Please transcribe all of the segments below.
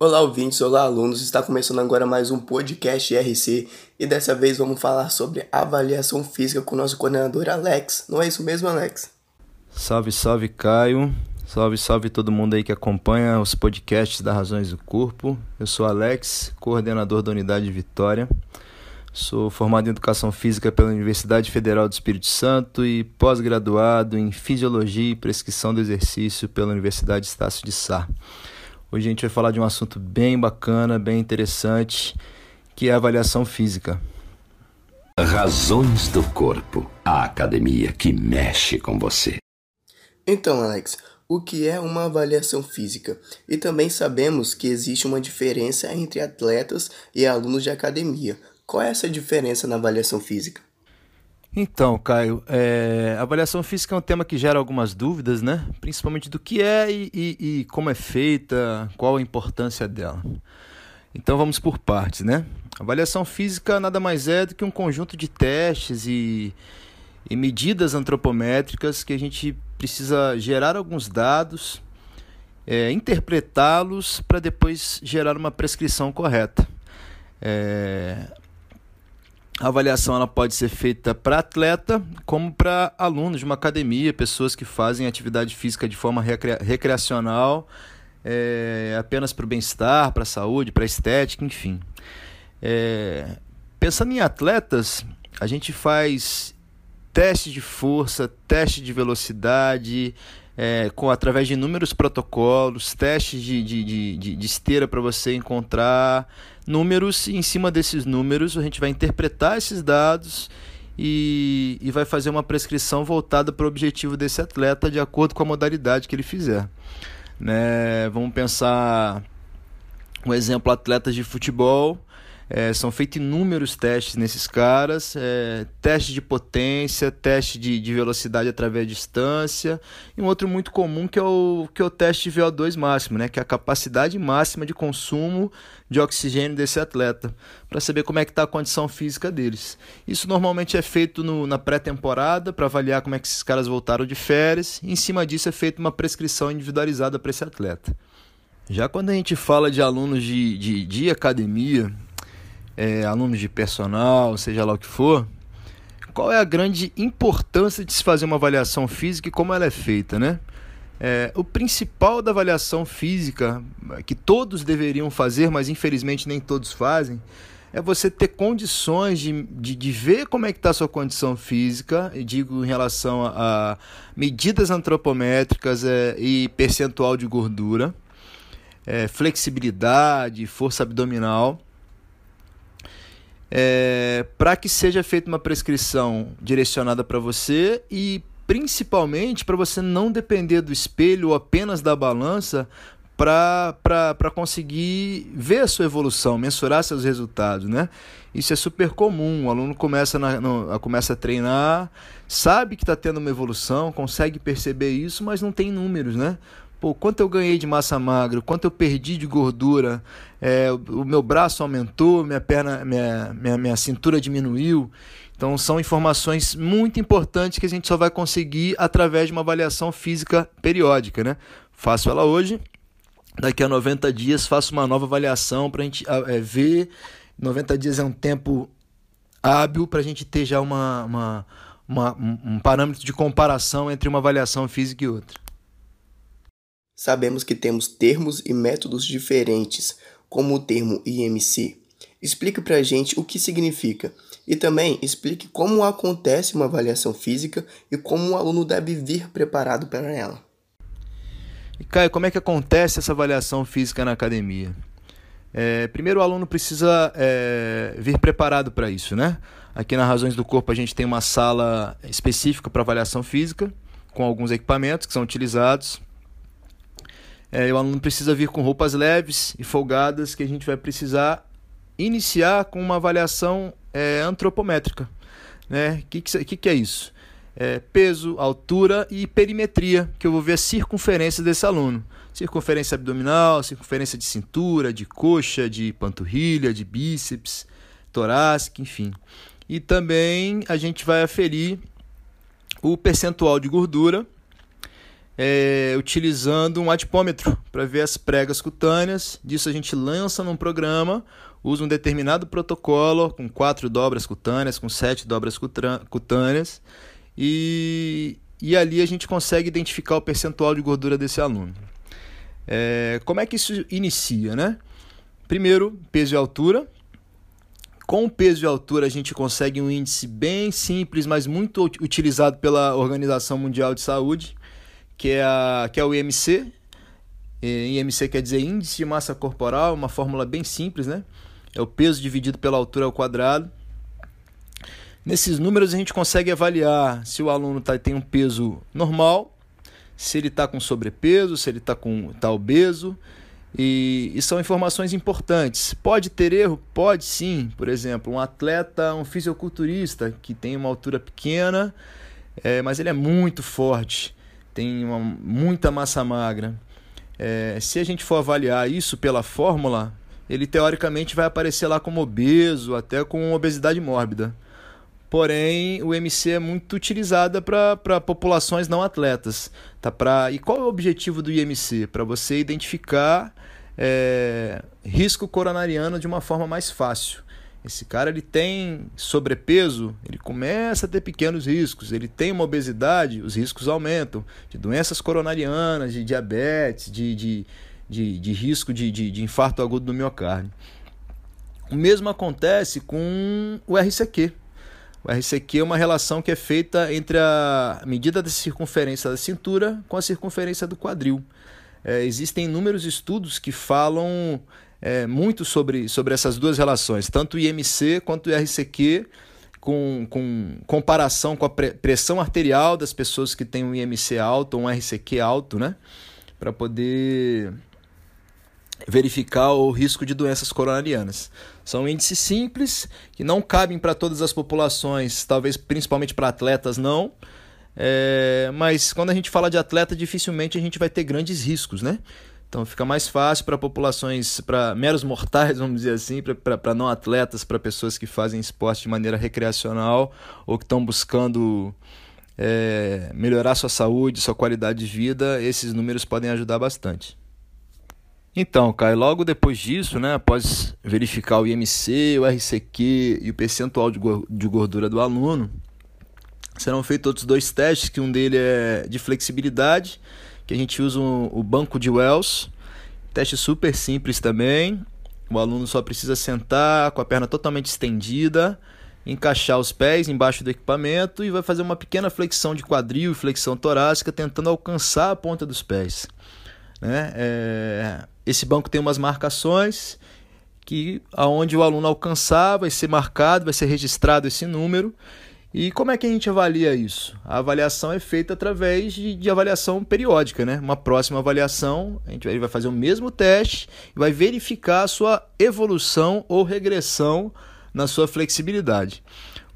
Olá, ouvintes, olá, alunos. Está começando agora mais um podcast RC e dessa vez vamos falar sobre avaliação física com o nosso coordenador Alex. Não é isso mesmo, Alex? Salve, salve, Caio. Salve, salve todo mundo aí que acompanha os podcasts da Razões do Corpo. Eu sou Alex, coordenador da Unidade Vitória. Sou formado em Educação Física pela Universidade Federal do Espírito Santo e pós-graduado em Fisiologia e Prescrição do Exercício pela Universidade Estácio de Sá. Hoje a gente vai falar de um assunto bem bacana, bem interessante, que é a avaliação física. Razões do Corpo, a academia que mexe com você. Então, Alex, o que é uma avaliação física? E também sabemos que existe uma diferença entre atletas e alunos de academia. Qual é essa diferença na avaliação física? Então, Caio, é, avaliação física é um tema que gera algumas dúvidas, né? Principalmente do que é e, e, e, como é feita, qual a importância dela. Então vamos por partes, né? avaliação física nada mais é do que um conjunto de testes e, e medidas antropométricas que a gente precisa gerar alguns dados, é, interpretá-los para depois gerar uma prescrição correta. É, a avaliação ela pode ser feita para atleta como para alunos de uma academia, pessoas que fazem atividade física de forma recria recreacional, é, apenas para o bem-estar, para a saúde, para a estética, enfim. É, pensando em atletas, a gente faz teste de força, teste de velocidade, é, com, através de inúmeros protocolos, testes de, de, de, de esteira para você encontrar números, e em cima desses números a gente vai interpretar esses dados e, e vai fazer uma prescrição voltada para o objetivo desse atleta de acordo com a modalidade que ele fizer. Né? Vamos pensar um exemplo: atletas de futebol é, são feitos inúmeros testes nesses caras, é, teste de potência, teste de, de, velocidade através de distância, e um outro muito comum que é o, que é o teste de VO2 máximo, né, que é a capacidade máxima de consumo de oxigênio desse atleta, para saber como é que está a condição física deles. Isso normalmente é feito no, na pré-temporada, para avaliar como é que esses caras voltaram de férias, e em cima disso é feita uma prescrição individualizada para esse atleta. Já quando a gente fala de alunos de, de, de academia, é, alunos de personal, seja lá o que for, qual é a grande importância de se fazer uma avaliação física e como ela é feita, né? É, o principal da avaliação física, que todos deveriam fazer, mas infelizmente nem todos fazem, é você ter condições de, de, de ver como é que está a sua condição física, e digo em relação a, a medidas antropométricas é, e percentual de gordura, é, flexibilidade, força abdominal, é, para que seja feita uma prescrição direcionada para você e principalmente para você não depender do espelho ou apenas da balança para conseguir ver a sua evolução, mensurar seus resultados, né? Isso é super comum. O aluno começa, na, no, começa a treinar, sabe que está tendo uma evolução, consegue perceber isso, mas não tem números, né? Pô, quanto eu ganhei de massa magra, quanto eu perdi de gordura, é, o meu braço aumentou, minha perna, minha, minha, minha cintura diminuiu. Então são informações muito importantes que a gente só vai conseguir através de uma avaliação física periódica, né? Faço ela hoje, daqui a 90 dias faço uma nova avaliação para a gente é, ver. 90 dias é um tempo hábil para a gente ter já uma, uma, uma, um parâmetro de comparação entre uma avaliação física e outra. Sabemos que temos termos e métodos diferentes, como o termo IMC. Explique para a gente o que significa e também explique como acontece uma avaliação física e como o aluno deve vir preparado para ela. E Caio, como é que acontece essa avaliação física na academia? É, primeiro, o aluno precisa é, vir preparado para isso, né? Aqui na Razões do Corpo a gente tem uma sala específica para avaliação física, com alguns equipamentos que são utilizados é, o aluno precisa vir com roupas leves e folgadas que a gente vai precisar iniciar com uma avaliação é, antropométrica. O né? que, que, que é isso? É, peso, altura e perimetria, que eu vou ver a circunferência desse aluno. Circunferência abdominal, circunferência de cintura, de coxa, de panturrilha, de bíceps, torácica, enfim. E também a gente vai aferir o percentual de gordura é, utilizando um adipômetro para ver as pregas cutâneas. Disso a gente lança num programa, usa um determinado protocolo com quatro dobras cutâneas, com sete dobras cutâneas e, e ali a gente consegue identificar o percentual de gordura desse aluno. É, como é que isso inicia, né? Primeiro, peso e altura. Com o peso e altura, a gente consegue um índice bem simples, mas muito utilizado pela Organização Mundial de Saúde, que é, a, que é o IMC. IMC quer dizer Índice de Massa Corporal, uma fórmula bem simples, né? É o peso dividido pela altura ao quadrado. Nesses números, a gente consegue avaliar se o aluno tá, tem um peso normal, se ele está com sobrepeso, se ele está tá obeso, e, e, são informações importantes. Pode ter erro? Pode sim. Por exemplo, um atleta, um fisiculturista que tem uma altura pequena, é, mas ele é muito forte, tem uma, muita massa magra. É, se a gente for avaliar isso pela fórmula, ele teoricamente vai aparecer lá como obeso, até com obesidade mórbida. Porém, o MC é muito utilizada para populações não atletas. Tá pra... E qual é o objetivo do IMC? Para você identificar é, risco coronariano de uma forma mais fácil. Esse cara ele tem sobrepeso, ele começa a ter pequenos riscos. Ele tem uma obesidade, os riscos aumentam. De doenças coronarianas, de diabetes, de, de, de, de risco de, de, de infarto agudo do miocárdio. O mesmo acontece com o RCQ. O RCQ é uma relação que é feita entre a medida da circunferência da cintura com a circunferência do quadril. É, existem inúmeros estudos que falam é, muito sobre, sobre essas duas relações, tanto o IMC quanto o RCQ, com, com comparação com a pressão arterial das pessoas que têm um IMC alto ou um RCQ alto, né? Para poder verificar o risco de doenças coronarianas. São índices simples que não cabem para todas as populações, talvez principalmente para atletas não. É, mas quando a gente fala de atleta, dificilmente a gente vai ter grandes riscos, né? Então fica mais fácil para populações, para meros mortais, vamos dizer assim, para não atletas, para pessoas que fazem esporte de maneira recreacional ou que estão buscando é, melhorar sua saúde, sua qualidade de vida, esses números podem ajudar bastante. Então, Caio, logo depois disso, né, após verificar o IMC, o RCQ e o percentual de gordura do aluno, serão feitos outros dois testes, que um deles é de flexibilidade, que a gente usa o banco de Wells, teste super simples também, o aluno só precisa sentar com a perna totalmente estendida, encaixar os pés embaixo do equipamento e vai fazer uma pequena flexão de quadril e flexão torácica, tentando alcançar a ponta dos pés. Né? É, esse banco tem umas marcações que aonde o aluno alcançar vai ser marcado, vai ser registrado esse número. E como é que a gente avalia isso? A avaliação é feita através de, de avaliação periódica, né? Uma próxima avaliação, a gente vai, fazer o mesmo teste e vai verificar a sua evolução ou regressão na sua flexibilidade.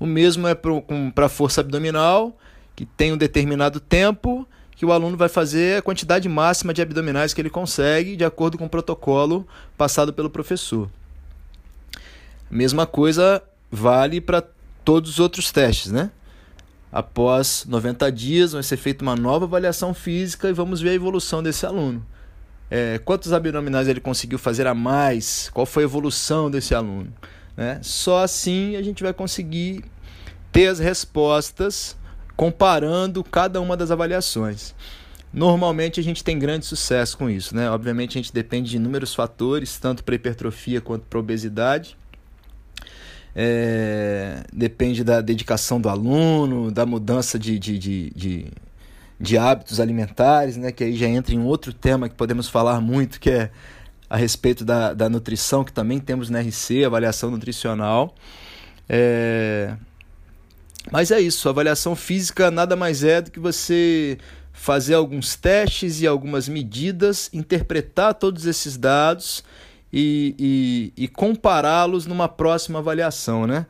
O mesmo é para a força abdominal, que tem um determinado tempo que o aluno vai fazer a quantidade máxima de abdominais que ele consegue, de acordo com o protocolo passado pelo professor. Mesma coisa vale para todos os outros testes, né? Após 90 dias, vai ser feita uma nova avaliação física e vamos ver a evolução desse aluno. É, quantos abdominais ele conseguiu fazer a mais? Qual foi a evolução desse aluno? Né? Só assim a gente vai conseguir ter as respostas comparando cada uma das avaliações. Normalmente a gente tem grande sucesso com isso, né? Obviamente a gente depende de inúmeros fatores, tanto para hipertrofia quanto para obesidade. É, depende da dedicação do aluno, da mudança de, de, de, de, de hábitos alimentares, né? Que aí já entra em outro tema que podemos falar muito, que é a respeito da, da nutrição, que também temos na RC, avaliação nutricional. É, mas é isso, avaliação física nada mais é do que você fazer alguns testes e algumas medidas, interpretar todos esses dados e, e, e compará-los numa próxima avaliação, né?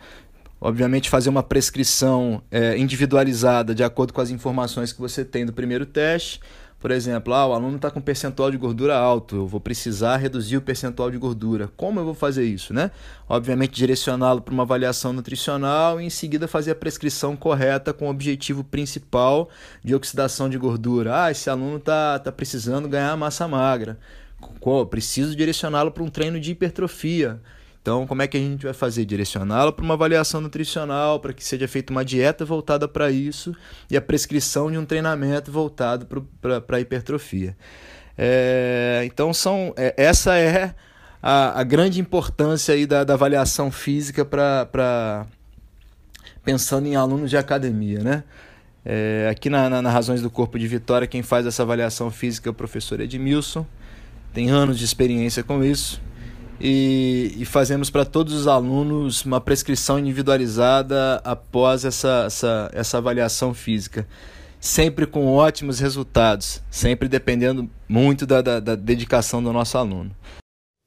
Obviamente, fazer uma prescrição é, individualizada de acordo com as informações que você tem do primeiro teste, Por exemplo, ah, o aluno está com percentual de gordura alto, eu vou precisar reduzir o percentual de gordura. Como eu vou fazer isso, né? Obviamente, direcioná-lo para uma avaliação nutricional e em seguida fazer a prescrição correta com o objetivo principal de oxidação de gordura. Ah, esse aluno está tá precisando ganhar massa magra. Preciso direcioná-lo para um treino de hipertrofia. Então, como é que a gente vai fazer? Direcioná-lo para uma avaliação nutricional, para que seja feita uma dieta voltada para isso e a prescrição de um treinamento voltado para a hipertrofia. É, então, são, é, essa é a, a, grande importância aí da, da avaliação física para pensando em alunos de academia, né? É, aqui na, na, na, Razões do Corpo de Vitória, quem faz essa avaliação física é o professor Edmilson, tem anos de experiência com isso e, e fazemos para todos os alunos uma prescrição individualizada após essa, essa, essa avaliação física. Sempre com ótimos resultados, sempre dependendo muito da, da, da dedicação do nosso aluno.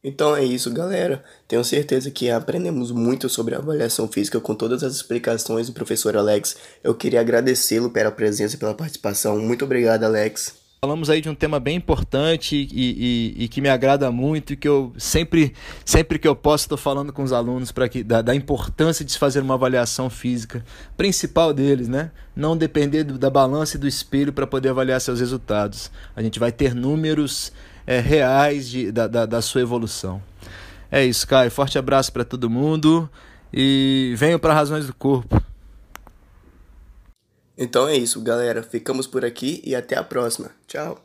Então é isso, galera. Tenho certeza que aprendemos muito sobre a avaliação física com todas as explicações do professor Alex. Eu queria agradecê-lo pela presença e pela participação. Muito obrigado, Alex. Falamos aí de um tema bem importante e, e, e, que me agrada muito e que eu sempre, sempre que eu posso estou falando com os alunos para que da, da, importância de se fazer uma avaliação física principal deles, né? Não depender do, da balança e do espelho para poder avaliar seus resultados. A gente vai ter números é, reais de, da, da, da sua evolução. É isso, Caio. Forte abraço para todo mundo e venham para Razões do Corpo. Então é isso, galera. Ficamos por aqui e até a próxima. Tchau.